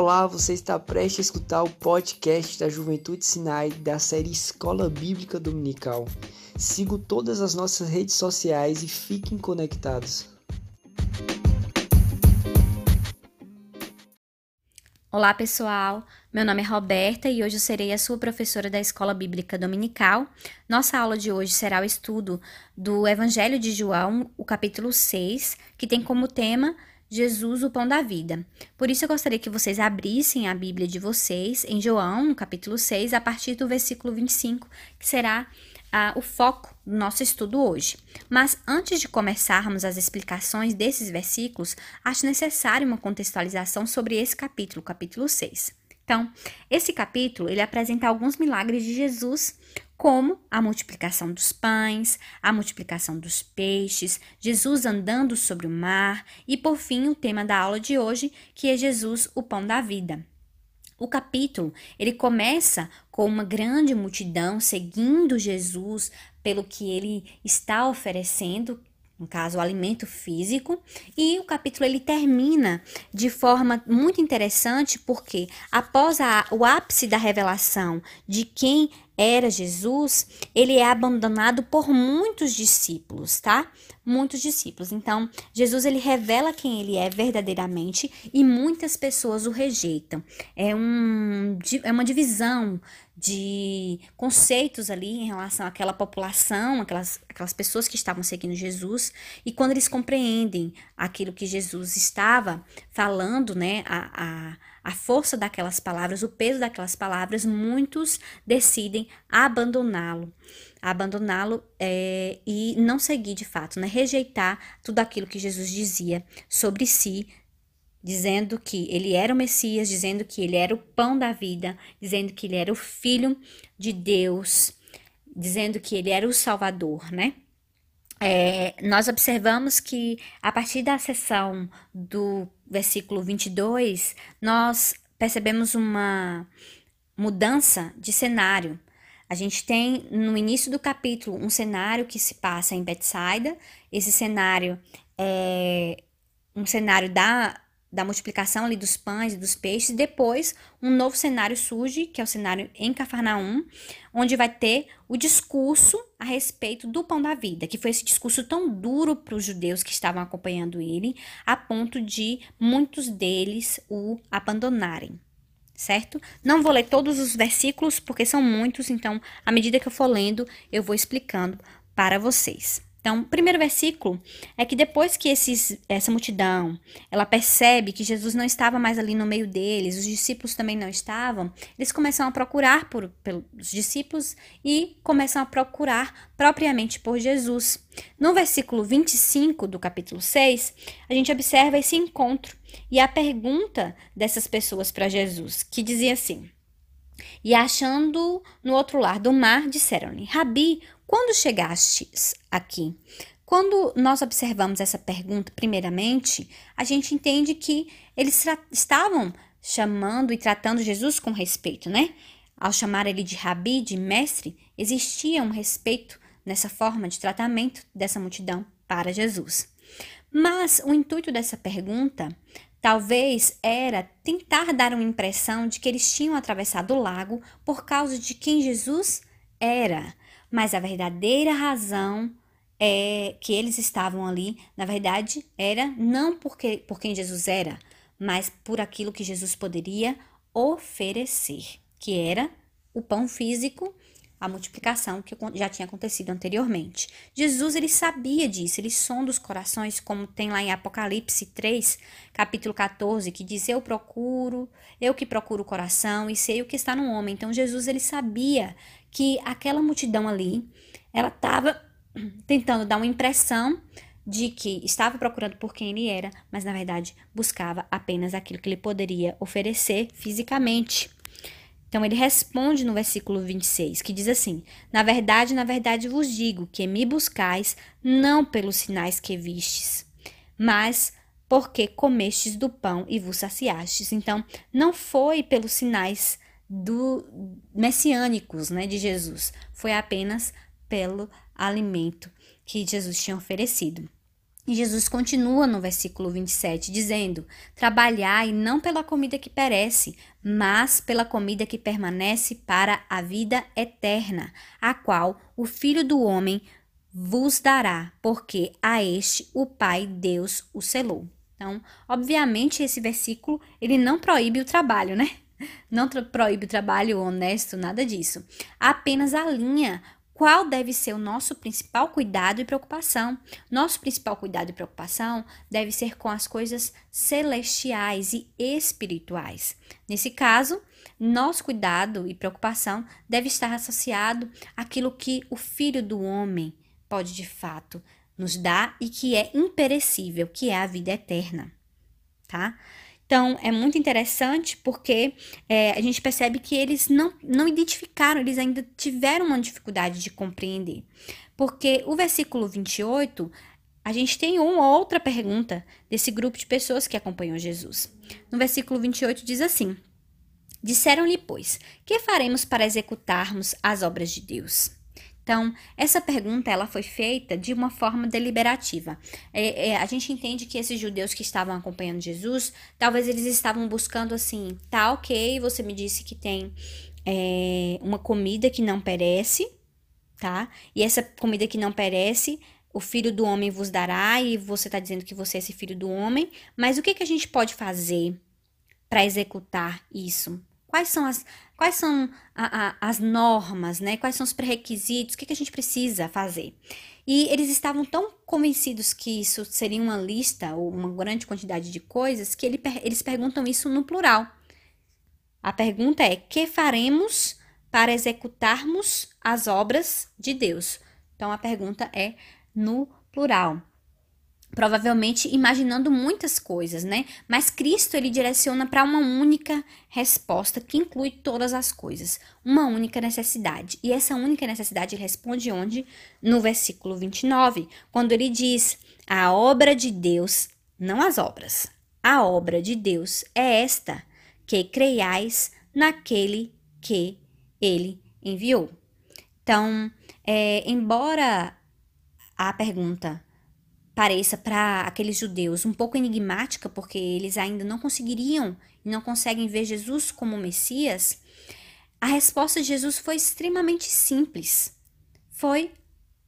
Olá, você está prestes a escutar o podcast da Juventude Sinai da série Escola Bíblica Dominical. Siga todas as nossas redes sociais e fiquem conectados. Olá, pessoal. Meu nome é Roberta e hoje eu serei a sua professora da Escola Bíblica Dominical. Nossa aula de hoje será o estudo do Evangelho de João, o capítulo 6, que tem como tema Jesus, o pão da vida. Por isso eu gostaria que vocês abrissem a Bíblia de vocês em João, capítulo 6, a partir do versículo 25, que será ah, o foco do nosso estudo hoje. Mas antes de começarmos as explicações desses versículos, acho necessário uma contextualização sobre esse capítulo, capítulo 6. Então, esse capítulo ele apresenta alguns milagres de Jesus como a multiplicação dos pães, a multiplicação dos peixes, Jesus andando sobre o mar e, por fim, o tema da aula de hoje, que é Jesus, o pão da vida. O capítulo, ele começa com uma grande multidão seguindo Jesus pelo que ele está oferecendo, no caso, o alimento físico, e o capítulo ele termina de forma muito interessante, porque após a, o ápice da revelação de quem era Jesus, ele é abandonado por muitos discípulos, tá? Muitos discípulos. Então, Jesus ele revela quem ele é verdadeiramente e muitas pessoas o rejeitam. É, um, é uma divisão de conceitos ali em relação àquela população, aquelas, aquelas pessoas que estavam seguindo Jesus, e quando eles compreendem aquilo que Jesus estava falando, né, a, a, a força daquelas palavras, o peso daquelas palavras, muitos decidem abandoná-lo, abandoná-lo é, e não seguir de fato, né, rejeitar tudo aquilo que Jesus dizia sobre si, dizendo que ele era o Messias, dizendo que ele era o pão da vida, dizendo que ele era o filho de Deus, dizendo que ele era o Salvador, né? É, nós observamos que a partir da sessão do versículo 22, nós percebemos uma mudança de cenário. A gente tem no início do capítulo um cenário que se passa em Betsaida. Esse cenário é um cenário da da multiplicação ali dos pães e dos peixes. Depois, um novo cenário surge, que é o cenário em Cafarnaum, onde vai ter o discurso a respeito do pão da vida, que foi esse discurso tão duro para os judeus que estavam acompanhando ele, a ponto de muitos deles o abandonarem. Certo? Não vou ler todos os versículos porque são muitos, então, à medida que eu for lendo, eu vou explicando para vocês. Então, o primeiro versículo é que depois que esses, essa multidão, ela percebe que Jesus não estava mais ali no meio deles, os discípulos também não estavam, eles começam a procurar por, pelos discípulos e começam a procurar propriamente por Jesus. No versículo 25 do capítulo 6, a gente observa esse encontro e a pergunta dessas pessoas para Jesus, que dizia assim: E achando no outro lado do mar, disseram-lhe: Rabi, quando chegastes aqui? Quando nós observamos essa pergunta, primeiramente, a gente entende que eles estavam chamando e tratando Jesus com respeito, né? Ao chamar ele de rabi, de mestre, existia um respeito nessa forma de tratamento dessa multidão para Jesus. Mas o intuito dessa pergunta talvez era tentar dar uma impressão de que eles tinham atravessado o lago por causa de quem Jesus era. Mas a verdadeira razão é que eles estavam ali, na verdade, era não porque por quem Jesus era, mas por aquilo que Jesus poderia oferecer, que era o pão físico, a multiplicação que já tinha acontecido anteriormente. Jesus ele sabia disso, ele sonda os corações, como tem lá em Apocalipse 3, capítulo 14, que diz: "Eu procuro, eu que procuro o coração e sei o que está no homem". Então Jesus ele sabia que aquela multidão ali, ela estava tentando dar uma impressão de que estava procurando por quem ele era, mas na verdade buscava apenas aquilo que ele poderia oferecer fisicamente. Então ele responde no versículo 26, que diz assim: Na verdade, na verdade vos digo que me buscais não pelos sinais que vistes, mas porque comestes do pão e vos saciastes. Então, não foi pelos sinais do messiânicos, né, de Jesus. Foi apenas pelo alimento que Jesus tinha oferecido. E Jesus continua no versículo 27, dizendo: Trabalhai não pela comida que perece, mas pela comida que permanece para a vida eterna, a qual o Filho do Homem vos dará, porque a este o Pai Deus o selou. Então, obviamente, esse versículo ele não proíbe o trabalho, né? Não proíbe o trabalho honesto, nada disso. Apenas alinha qual deve ser o nosso principal cuidado e preocupação. Nosso principal cuidado e preocupação deve ser com as coisas celestiais e espirituais. Nesse caso, nosso cuidado e preocupação deve estar associado àquilo que o Filho do Homem pode de fato nos dar e que é imperecível, que é a vida eterna, tá? Então, é muito interessante porque é, a gente percebe que eles não, não identificaram, eles ainda tiveram uma dificuldade de compreender. Porque o versículo 28, a gente tem uma outra pergunta desse grupo de pessoas que acompanham Jesus. No versículo 28 diz assim: Disseram-lhe, pois, que faremos para executarmos as obras de Deus? Então, essa pergunta ela foi feita de uma forma deliberativa. É, é, a gente entende que esses judeus que estavam acompanhando Jesus, talvez eles estavam buscando assim, tá ok, você me disse que tem é, uma comida que não perece, tá? E essa comida que não perece, o filho do homem vos dará, e você está dizendo que você é esse filho do homem, mas o que, que a gente pode fazer para executar isso? Quais são as, quais são a, a, as normas, né? Quais são os pré-requisitos? O que, que a gente precisa fazer? E eles estavam tão convencidos que isso seria uma lista ou uma grande quantidade de coisas que ele, eles perguntam isso no plural. A pergunta é: que faremos para executarmos as obras de Deus? Então a pergunta é no plural provavelmente imaginando muitas coisas, né? Mas Cristo ele direciona para uma única resposta que inclui todas as coisas, uma única necessidade. E essa única necessidade responde onde? No versículo 29, quando ele diz: "A obra de Deus, não as obras. A obra de Deus é esta, que creiais naquele que ele enviou." Então, é, embora a pergunta pareça para aqueles judeus um pouco enigmática, porque eles ainda não conseguiriam e não conseguem ver Jesus como Messias, a resposta de Jesus foi extremamente simples. Foi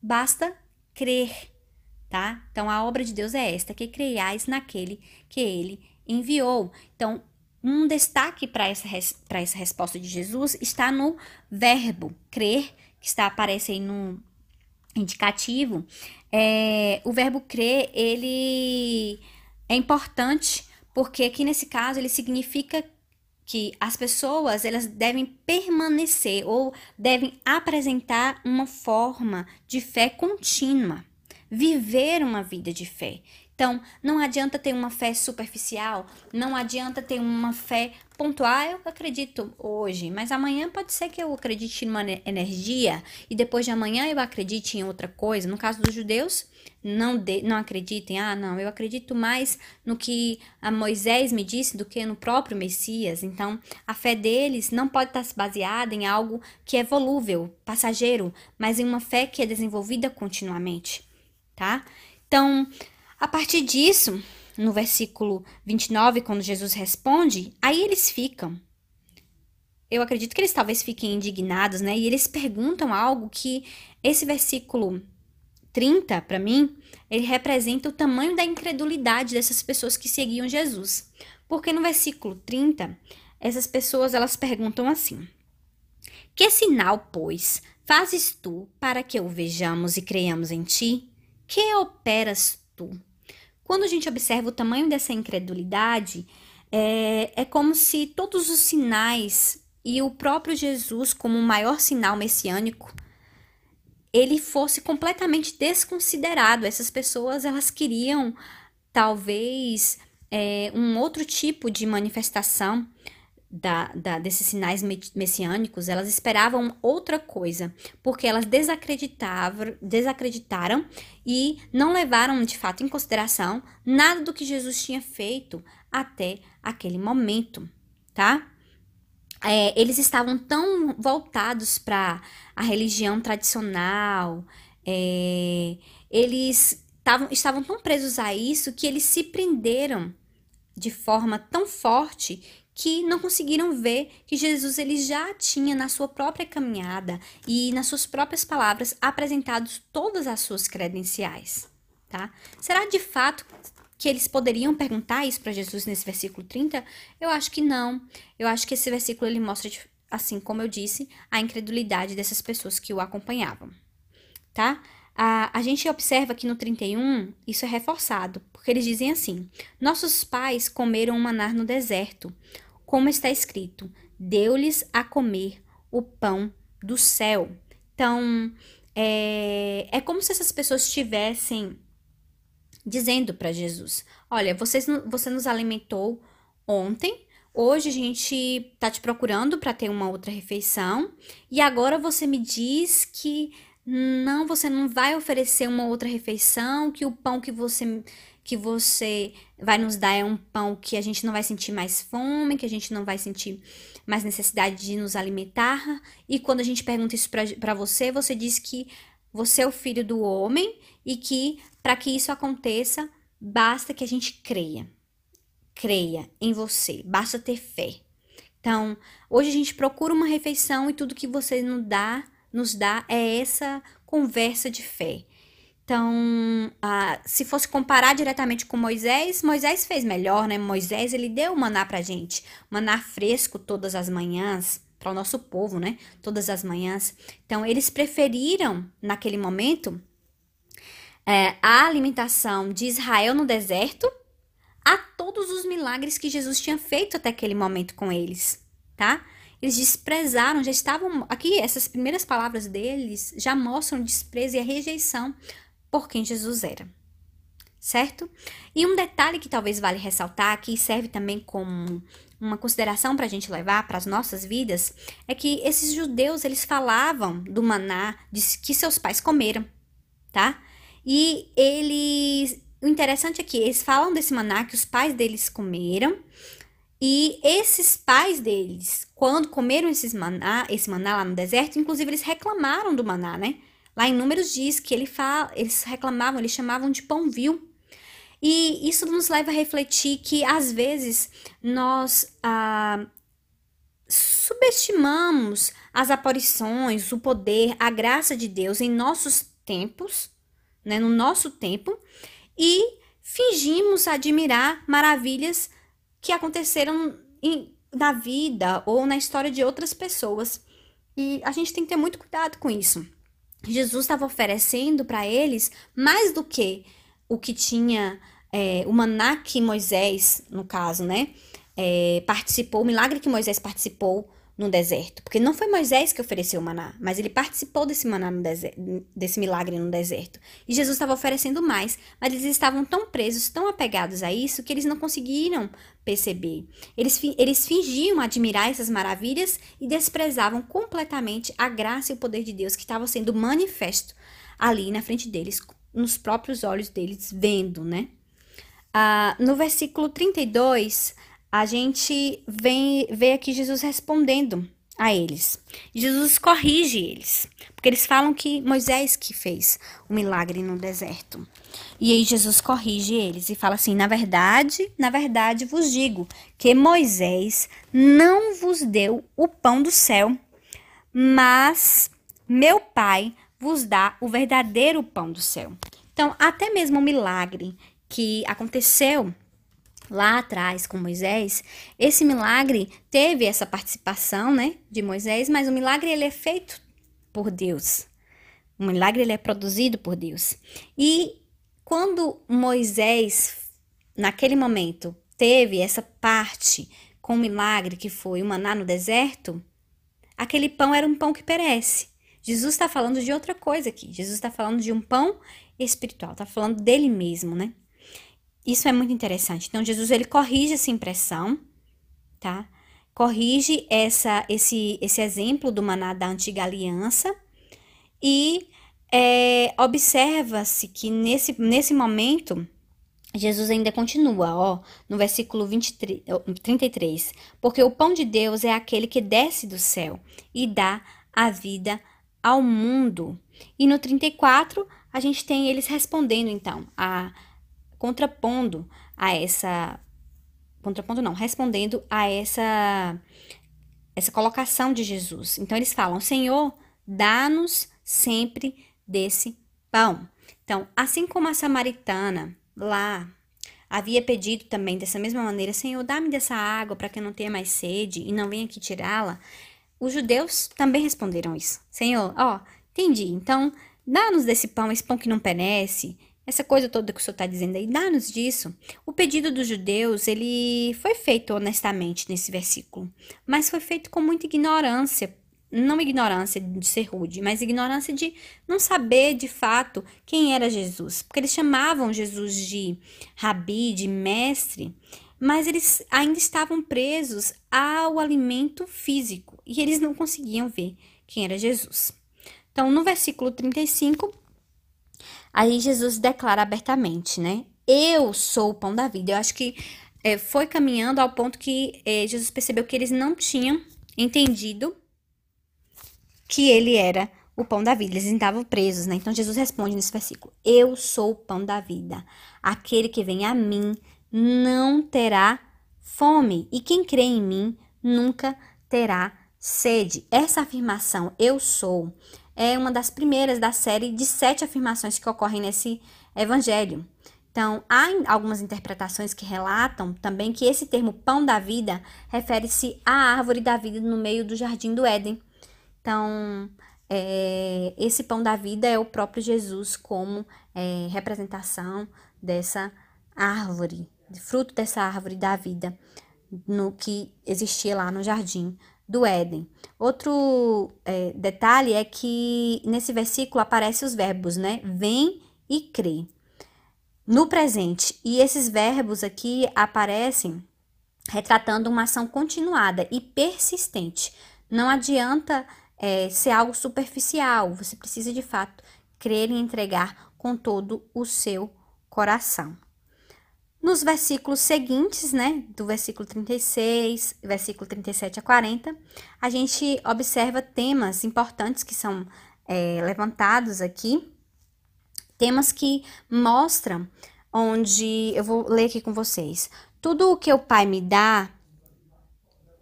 basta crer, tá? Então a obra de Deus é esta, que creiais naquele que ele enviou. Então, um destaque para essa, para essa resposta de Jesus está no verbo crer, que está aparece aí no indicativo, é, o verbo crer, ele é importante porque aqui nesse caso ele significa que as pessoas elas devem permanecer ou devem apresentar uma forma de fé contínua, viver uma vida de fé. Então, não adianta ter uma fé superficial, não adianta ter uma fé pontual. Eu acredito hoje, mas amanhã pode ser que eu acredite em uma energia e depois de amanhã eu acredite em outra coisa. No caso dos judeus, não, de, não acreditem, ah, não, eu acredito mais no que a Moisés me disse do que no próprio Messias. Então, a fé deles não pode estar baseada em algo que é volúvel, passageiro, mas em uma fé que é desenvolvida continuamente, tá? Então, a partir disso, no versículo 29, quando Jesus responde, aí eles ficam. Eu acredito que eles talvez fiquem indignados, né? E eles perguntam algo que esse versículo 30, para mim, ele representa o tamanho da incredulidade dessas pessoas que seguiam Jesus. Porque no versículo 30, essas pessoas elas perguntam assim: Que sinal, pois, fazes tu para que o vejamos e creiamos em ti? Que operas tu? Quando a gente observa o tamanho dessa incredulidade, é, é como se todos os sinais e o próprio Jesus, como o maior sinal messiânico, ele fosse completamente desconsiderado. Essas pessoas elas queriam talvez é, um outro tipo de manifestação da, da, desses sinais messiânicos, elas esperavam outra coisa, porque elas desacreditavam, desacreditaram e não levaram de fato em consideração nada do que Jesus tinha feito até aquele momento, tá? É, eles estavam tão voltados para a religião tradicional, é, eles tavam, estavam tão presos a isso que eles se prenderam de forma tão forte que não conseguiram ver que Jesus ele já tinha na sua própria caminhada e nas suas próprias palavras apresentado todas as suas credenciais, tá? Será de fato que eles poderiam perguntar isso para Jesus nesse versículo 30? Eu acho que não. Eu acho que esse versículo ele mostra assim como eu disse, a incredulidade dessas pessoas que o acompanhavam, tá? A, a gente observa que no 31 isso é reforçado, porque eles dizem assim: Nossos pais comeram manar no deserto, como está escrito, deu-lhes a comer o pão do céu. Então, é, é como se essas pessoas estivessem dizendo para Jesus: Olha, vocês, você nos alimentou ontem, Hoje a gente tá te procurando para ter uma outra refeição e agora você me diz que não, você não vai oferecer uma outra refeição, que o pão que você que você vai nos dar é um pão que a gente não vai sentir mais fome, que a gente não vai sentir mais necessidade de nos alimentar. E quando a gente pergunta isso para você, você diz que você é o filho do homem e que para que isso aconteça, basta que a gente creia creia em você, basta ter fé. Então, hoje a gente procura uma refeição e tudo que você nos dá, nos dá é essa conversa de fé. Então, se fosse comparar diretamente com Moisés, Moisés fez melhor, né? Moisés, ele deu maná pra gente, maná fresco todas as manhãs, para o nosso povo, né? Todas as manhãs. Então, eles preferiram, naquele momento, é, a alimentação de Israel no deserto a todos os milagres que Jesus tinha feito até aquele momento com eles, tá? Eles desprezaram, já estavam. Aqui, essas primeiras palavras deles já mostram o desprezo e a rejeição por quem Jesus era. Certo? E um detalhe que talvez vale ressaltar, que serve também como uma consideração para a gente levar para as nossas vidas, é que esses judeus eles falavam do maná que seus pais comeram, tá? E eles o interessante é que eles falam desse maná que os pais deles comeram. E esses pais deles, quando comeram esses maná, esse maná lá no deserto, inclusive eles reclamaram do maná, né? Lá em Números diz que ele fala, eles reclamavam, eles chamavam de pão vil. E isso nos leva a refletir que às vezes nós ah, subestimamos as aparições, o poder, a graça de Deus em nossos tempos, né? No nosso tempo e fingimos admirar maravilhas que aconteceram em, na vida ou na história de outras pessoas. E a gente tem que ter muito cuidado com isso. Jesus estava oferecendo para eles mais do que o que tinha é, o maná que Moisés, no caso, né, é, participou, o milagre que Moisés participou no deserto. Porque não foi Moisés que ofereceu o maná, mas ele participou desse maná no deserto, desse milagre no deserto. E Jesus estava oferecendo mais, mas eles estavam tão presos, tão apegados a isso, que eles não conseguiram perceber. Eles, eles fingiam admirar essas maravilhas e desprezavam completamente a graça e o poder de Deus que estava sendo manifesto ali na frente deles, nos próprios olhos deles, vendo, né? Ah, no versículo 32, a gente vem vê aqui Jesus respondendo a eles. Jesus corrige eles, porque eles falam que Moisés que fez o milagre no deserto. E aí Jesus corrige eles e fala assim: "Na verdade, na verdade vos digo que Moisés não vos deu o pão do céu, mas meu Pai vos dá o verdadeiro pão do céu." Então, até mesmo o milagre que aconteceu lá atrás com Moisés, esse milagre teve essa participação, né, de Moisés, mas o milagre ele é feito por Deus. O milagre ele é produzido por Deus. E quando Moisés naquele momento teve essa parte com o milagre que foi o maná no deserto, aquele pão era um pão que perece. Jesus está falando de outra coisa aqui. Jesus está falando de um pão espiritual, está falando dele mesmo, né? Isso é muito interessante. Então, Jesus ele corrige essa impressão, tá? Corrige essa, esse, esse exemplo do maná da antiga aliança e é, observa-se que nesse, nesse momento Jesus ainda continua, ó, no versículo 23, 33, porque o pão de Deus é aquele que desce do céu e dá a vida ao mundo. E no 34, a gente tem eles respondendo então, a contrapondo a essa contrapondo não, respondendo a essa essa colocação de Jesus. Então eles falam: "Senhor, dá-nos sempre desse pão". Então, assim como a samaritana lá havia pedido também dessa mesma maneira: Senhor, dá-me dessa água para que eu não tenha mais sede e não venha aqui tirá-la. Os judeus também responderam isso: Senhor, ó, entendi. Então, dá-nos desse pão, esse pão que não penece, essa coisa toda que o senhor está dizendo aí, dá-nos disso. O pedido dos judeus, ele foi feito honestamente nesse versículo, mas foi feito com muita ignorância não ignorância de ser rude, mas ignorância de não saber de fato quem era Jesus, porque eles chamavam Jesus de rabi, de mestre, mas eles ainda estavam presos ao alimento físico e eles não conseguiam ver quem era Jesus. Então, no versículo 35, aí Jesus declara abertamente, né? Eu sou o pão da vida. Eu acho que é, foi caminhando ao ponto que é, Jesus percebeu que eles não tinham entendido que ele era o pão da vida. Eles estavam presos, né? Então Jesus responde nesse versículo: Eu sou o pão da vida. Aquele que vem a mim não terá fome, e quem crê em mim nunca terá sede. Essa afirmação, eu sou, é uma das primeiras da série de sete afirmações que ocorrem nesse evangelho. Então, há algumas interpretações que relatam também que esse termo pão da vida refere-se à árvore da vida no meio do jardim do Éden. Então, é, esse pão da vida é o próprio Jesus como é, representação dessa árvore, fruto dessa árvore da vida, no que existia lá no jardim do Éden. Outro é, detalhe é que nesse versículo aparecem os verbos, né? Vem e crê. No presente. E esses verbos aqui aparecem retratando uma ação continuada e persistente. Não adianta é, ser algo superficial. Você precisa de fato crer e entregar com todo o seu coração. Nos versículos seguintes, né, do versículo 36, versículo 37 a 40, a gente observa temas importantes que são é, levantados aqui, temas que mostram onde eu vou ler aqui com vocês. Tudo o que o Pai me dá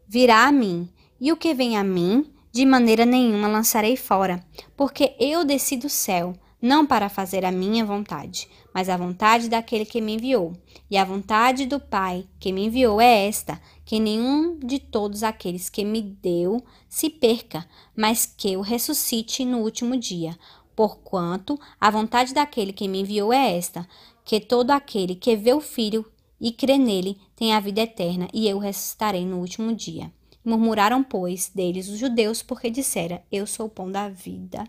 virá a mim, e o que vem a mim de maneira nenhuma lançarei fora, porque eu desci do céu, não para fazer a minha vontade, mas a vontade daquele que me enviou. E a vontade do Pai que me enviou é esta: que nenhum de todos aqueles que me deu se perca, mas que eu ressuscite no último dia. Porquanto a vontade daquele que me enviou é esta: que todo aquele que vê o Filho e crê nele tenha a vida eterna, e eu ressuscitarei no último dia. Murmuraram, pois, deles os judeus, porque dissera: Eu sou o pão da vida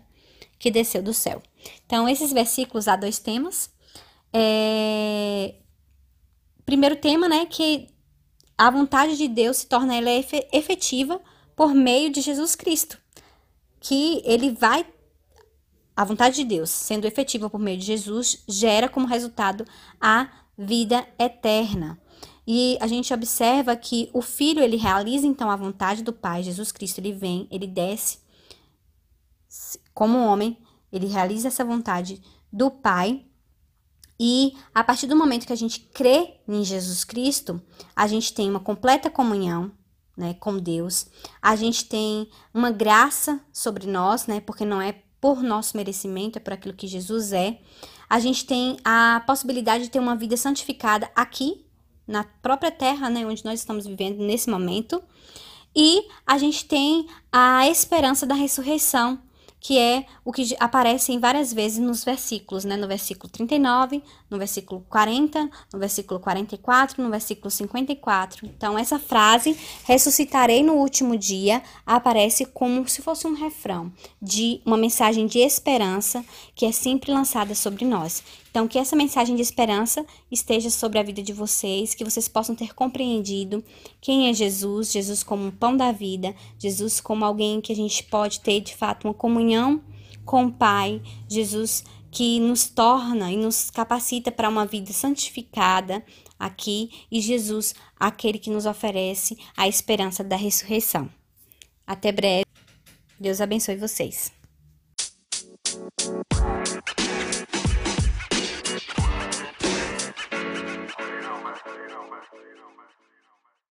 que desceu do céu. Então, esses versículos há dois temas. É... Primeiro tema, né, que a vontade de Deus se torna ela efetiva por meio de Jesus Cristo. Que ele vai a vontade de Deus, sendo efetiva por meio de Jesus, gera como resultado a vida eterna. E a gente observa que o filho, ele realiza então a vontade do Pai, Jesus Cristo, ele vem, ele desce como homem, ele realiza essa vontade do Pai. E a partir do momento que a gente crê em Jesus Cristo, a gente tem uma completa comunhão, né, com Deus. A gente tem uma graça sobre nós, né, porque não é por nosso merecimento, é por aquilo que Jesus é. A gente tem a possibilidade de ter uma vida santificada aqui na própria terra, né, onde nós estamos vivendo nesse momento. E a gente tem a esperança da ressurreição, que é o que aparece em várias vezes nos versículos, né? No versículo 39, no versículo 40, no versículo 44, no versículo 54. Então, essa frase, ressuscitarei no último dia, aparece como se fosse um refrão de uma mensagem de esperança que é sempre lançada sobre nós. Então, que essa mensagem de esperança esteja sobre a vida de vocês, que vocês possam ter compreendido quem é Jesus, Jesus como um pão da vida, Jesus como alguém que a gente pode ter de fato uma comunhão com o Pai, Jesus que nos torna e nos capacita para uma vida santificada aqui, e Jesus, aquele que nos oferece a esperança da ressurreição. Até breve. Deus abençoe vocês.